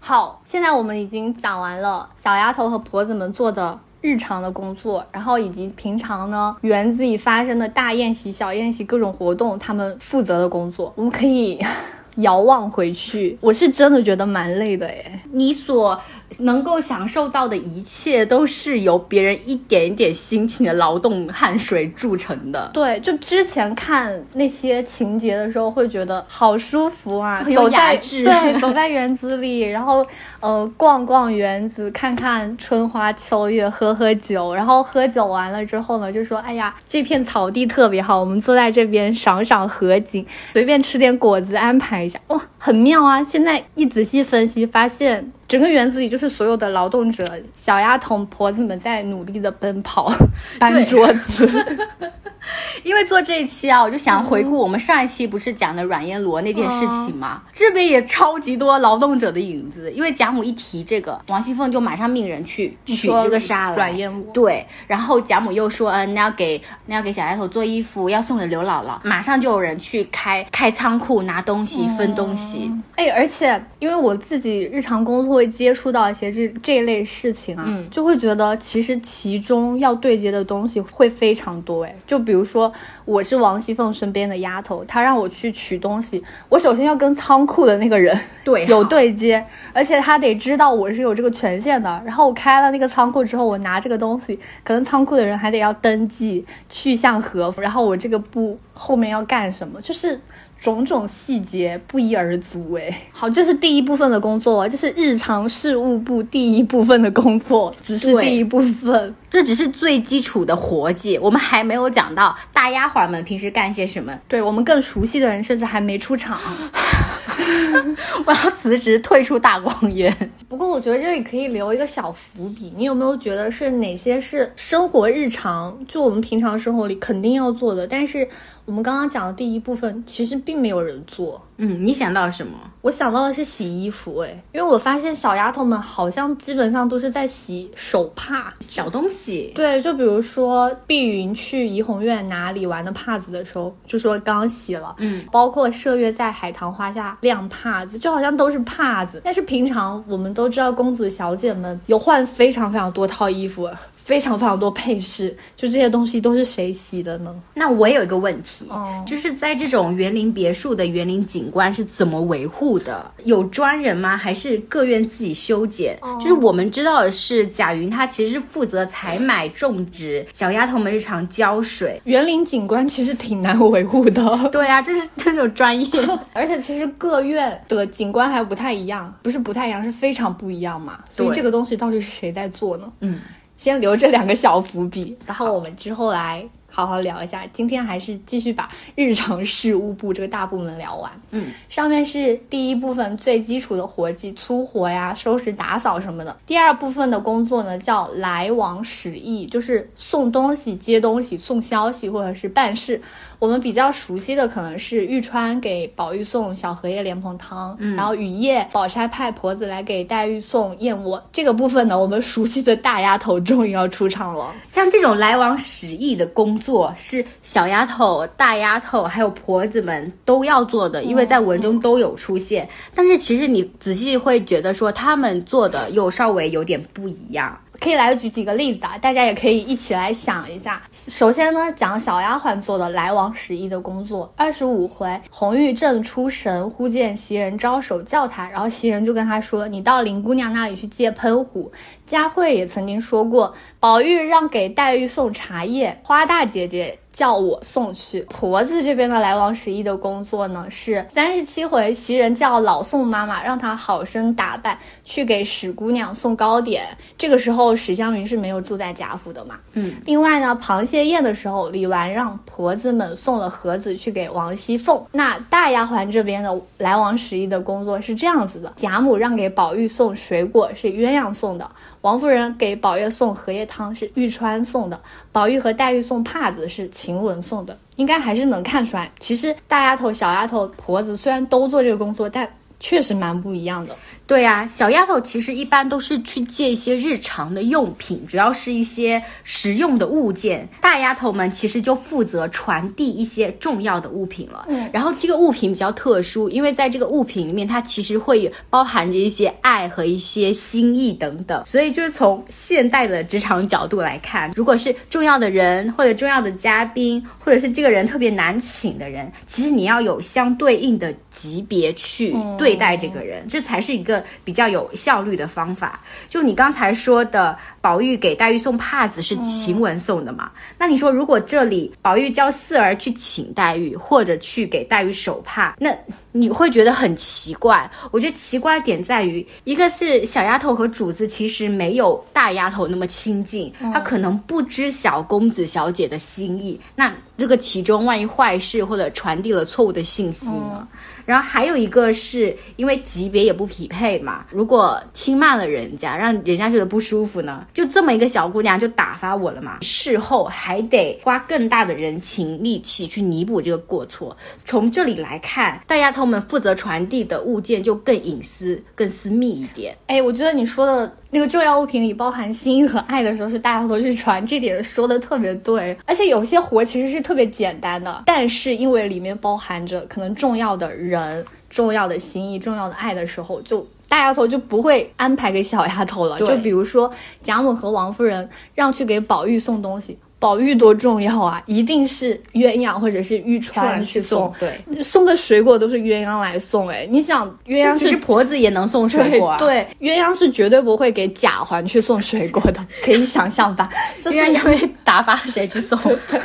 好，现在我们已经讲完了小丫头和婆子们做的日常的工作，然后以及平常呢园子里发生的大宴席、小宴席各种活动，他们负责的工作，我们可以 遥望回去。我是真的觉得蛮累的诶。你所能够享受到的一切，都是由别人一点一点辛勤的劳动汗水铸成的。对，就之前看那些情节的时候，会觉得好舒服啊，有走在对，走在园子里，然后呃逛逛园子，看看春花秋月，喝喝酒，然后喝酒完了之后呢，就说哎呀，这片草地特别好，我们坐在这边赏赏河景，随便吃点果子安排一下，哇，很妙啊！现在一仔细分析，发现整个园子里就是所有的劳动者、小丫头、婆子们在努力的奔跑、搬桌子。因为做这一期啊，我就想回顾我们上一期不是讲的阮烟罗那件事情吗？这边也超级多劳动者的影子。因为贾母一提这个，王熙凤就马上命人去取这个纱来。阮烟罗对，然后贾母又说，嗯、那要给那要给小丫头做衣服，要送给刘姥姥，马上就有人去开开仓库拿东西、分东西。哎，而且因为我自己日常工作会接触到一些这这一类事情啊，嗯就会觉得其实其中要对接的东西会非常多。哎，就比如说我是王熙凤身边的丫头，她让我去取东西，我首先要跟仓库的那个人对有对接，而且他得知道我是有这个权限的。然后我开了那个仓库之后，我拿这个东西，可能仓库的人还得要登记去向和，然后我这个不后面要干什么，就是。种种细节不一而足，哎，好，这是第一部分的工作，这是日常事务部第一部分的工作，只是第一部分。这只是最基础的活计，我们还没有讲到大丫鬟们平时干些什么。对我们更熟悉的人，甚至还没出场。我要辞职退出大观园。不过我觉得这里可以留一个小伏笔，你有没有觉得是哪些是生活日常，就我们平常生活里肯定要做的，但是我们刚刚讲的第一部分其实并没有人做。嗯，你想到什么？我想到的是洗衣服，哎，因为我发现小丫头们好像基本上都是在洗手帕。小东西。对，就比如说碧云去怡红院拿李纨的帕子的时候，就说刚洗了，嗯，包括麝月在海棠花下晾帕子，就好像都是帕子。但是平常我们都知道，公子小姐们有换非常非常多套衣服，非常非常多配饰，就这些东西都是谁洗的呢？那我也有一个问题，哦就是在这种园林别墅的园林景观是怎么维护的？有专人吗？还是各院自己修剪？就是我们知道的是，贾云他其实是负责采买、种植，小丫头们日常浇水。园林景观其实挺难维护的。对啊，这是 那种专业。而且其实各院的景观还不太一样，不是不太一样，是非常不一样嘛。所以这个东西到底是谁在做呢？嗯，先留这两个小伏笔，然后我们之后来好好聊一下。今天还是继续把日常事务部这个大部门聊完。嗯，上面是第一部分最基础的活计，粗活呀、收拾打扫什么的。第二部分的工作呢，叫来往使役，就是送东西、接东西、送消息或者是办事。我们比较熟悉的可能是玉川给宝玉送小荷叶莲蓬汤，嗯然后雨夜宝钗派婆子来给黛玉送燕窝。这个部分呢，我们熟悉的大丫头终于要出场了。像这种来往使役的工作是小丫头、大丫头还有婆子们都要做的，因为在文中都有出现。但是其实你仔细会觉得说，他们做的又稍微有点不一样。可以来举几个例子啊，大家也可以一起来想一下。首先呢，讲小丫鬟做的来往使役的工作。二十五回，红玉正出神，忽见袭人招手叫她，然后袭人就跟她说：“你到林姑娘那里去借喷壶。”佳慧也曾经说过，宝玉让给黛玉送茶叶，花大姐姐。叫我送去婆子这边的来往十一的工作呢，是三十七回袭人叫老宋妈妈让她好生打扮去给史姑娘送糕点。这个时候史湘云是没有住在贾府的嘛？嗯。另外呢，螃蟹宴的时候，李纨让婆子们送了盒子去给王熙凤。那大丫鬟这边的来往十一的工作是这样子的：贾母让给宝玉送水果是鸳鸯送的，王夫人给宝玉送荷叶汤是玉川送的，宝玉和黛玉送帕子是。晴雯送的，应该还是能看出来。其实大丫头、小丫头、婆子虽然都做这个工作，但确实蛮不一样的。对呀，小丫头其实一般都是去借一些日常的用品，主要是一些实用的物件。大丫头们其实就负责传递一些重要的物品了。嗯，然后这个物品比较特殊，因为在这个物品里面，它其实会包含着一些爱和一些心意等等。所以就是从现代的职场角度来看，如果是重要的人或者重要的嘉宾，或者是这个人特别难请的人，其实你要有相对应的级别去对待这个人，这才是一个。比较有效率的方法，就你刚才说的，宝玉给黛玉送帕子是晴雯送的嘛？那你说，如果这里宝玉叫四儿去请黛玉，或者去给黛玉手帕，那你会觉得很奇怪。我觉得奇怪点在于，一个是小丫头和主子其实没有大丫头那么亲近，她可能不知晓公子小姐的心意，那这个其中万一坏事或者传递了错误的信息呢？然后还有一个是因为级别也不匹配嘛，如果轻慢了人家，让人家觉得不舒服呢，就这么一个小姑娘就打发我了嘛，事后还得花更大的人情力气去弥补这个过错。从这里来看，大丫头们负责传递的物件就更隐私、更私密一点。哎，我觉得你说的。那个重要物品里包含心和爱的时候，是大丫头去传，这点说的特别对。而且有些活其实是特别简单的，但是因为里面包含着可能重要的人、重要的心意、重要的爱的时候，就大丫头就不会安排给小丫头了。就比如说贾母和王夫人让去给宝玉送东西。宝玉多重要啊！一定是鸳鸯或者是玉钏去送，对，送个水果都是鸳鸯来送。哎，你想，鸳鸯是婆子也能送水果啊？对，鸳鸯是绝对不会给贾环去送水果的，可以想象吧？鸳鸯会打发谁去送？对，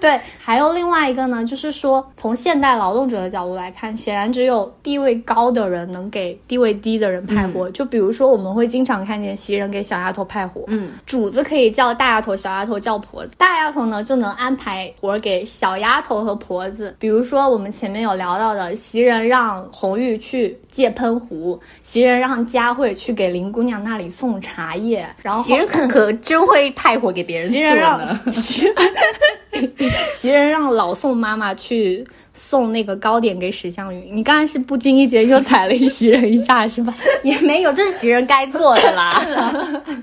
对。还有另外一个呢，就是说从现代劳动者的角度来看，显然只有地位高的人能给地位低的人派活。就比如说，我们会经常看见袭人给小丫头派活，嗯，主子可以叫大丫头，小丫头叫婆子。大丫头呢就能安排活给小丫头和婆子，比如说我们前面有聊到的，袭人让红玉去借喷壶，袭人让佳慧去给林姑娘那里送茶叶，然后袭人可可真会派活给别人。袭人让袭 袭人让老宋妈妈去送那个糕点给史湘云。你刚才是不经意间又踩了一袭人一下是吧？也没有，这是袭人该做的啦，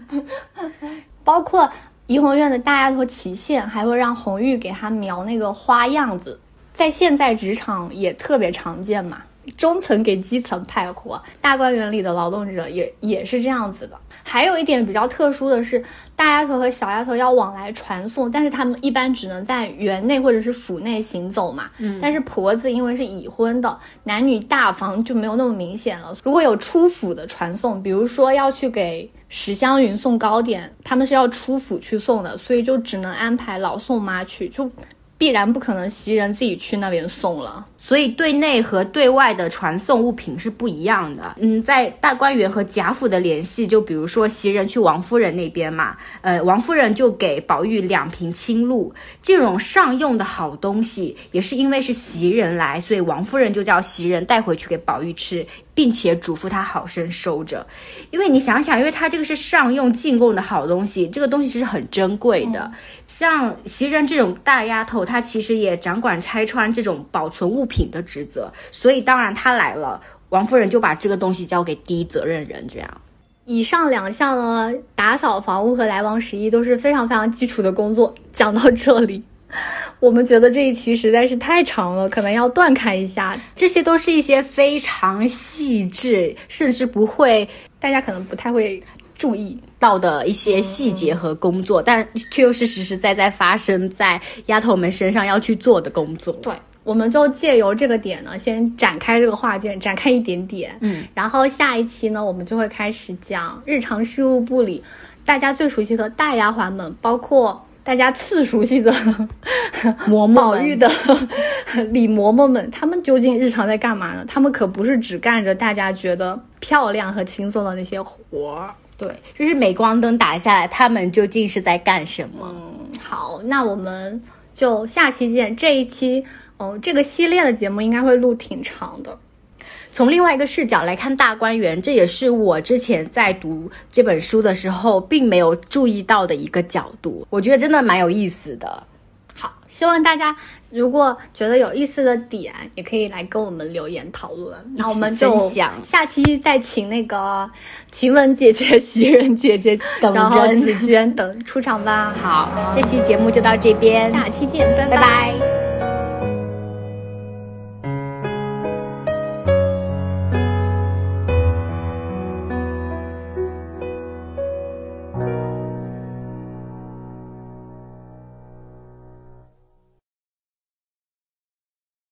包括。怡红院的大丫头齐县还会让红玉给她描那个花样子，在现在职场也特别常见嘛。中层给基层派活，大观园里的劳动者也也是这样子的。还有一点比较特殊的是，大丫头和小丫头要往来传送，但是他们一般只能在园内或者是府内行走嘛。嗯，但是婆子因为是已婚的，男女大房就没有那么明显了。如果有出府的传送，比如说要去给。史湘云送糕点，他们是要出府去送的，所以就只能安排老宋妈去，就必然不可能袭人自己去那边送了。所以对内和对外的传送物品是不一样的。嗯，在大观园和贾府的联系，就比如说袭人去王夫人那边嘛，呃，王夫人就给宝玉两瓶清露，这种上用的好东西，也是因为是袭人来，所以王夫人就叫袭人带回去给宝玉吃，并且嘱咐他好生收着。因为你想想，因为他这个是上用进贡的好东西，这个东西是很珍贵的。像袭人这种大丫头，她其实也掌管拆穿这种保存物。品的职责，所以当然她来了，王夫人就把这个东西交给第一责任人。这样，以上两项呢，打扫房屋和来往十一都是非常非常基础的工作。讲到这里，我们觉得这一期实在是太长了，可能要断开一下。这些都是一些非常细致，甚至不会大家可能不太会注意到的一些细节和工作，但却又是实实在在发生在丫头们身上要去做的工作。对，我们就借由这个点呢，先展开这个画卷，展开一点点。嗯，然后下一期呢，我们就会开始讲日常事务部里大家最熟悉的大丫鬟们，包括。大家次熟悉的 嬷嬷宝玉的李嬷嬷们，他们究竟日常在干嘛呢？他们可不是只干着大家觉得漂亮和轻松的那些活儿。对，就是镁光灯打下来，他们究竟是在干什么？嗯，好，那我们就下期见。这一期，哦，这个系列的节目应该会录挺长的。从另外一个视角来看大观园，这也是我之前在读这本书的时候并没有注意到的一个角度。我觉得真的蛮有意思的。好，希望大家如果觉得有意思的点，也可以来跟我们留言讨论。那我们就下期再请那个晴雯姐姐、袭人姐姐等人紫娟等出场吧。好，这期节目就到这边，下期见，拜拜。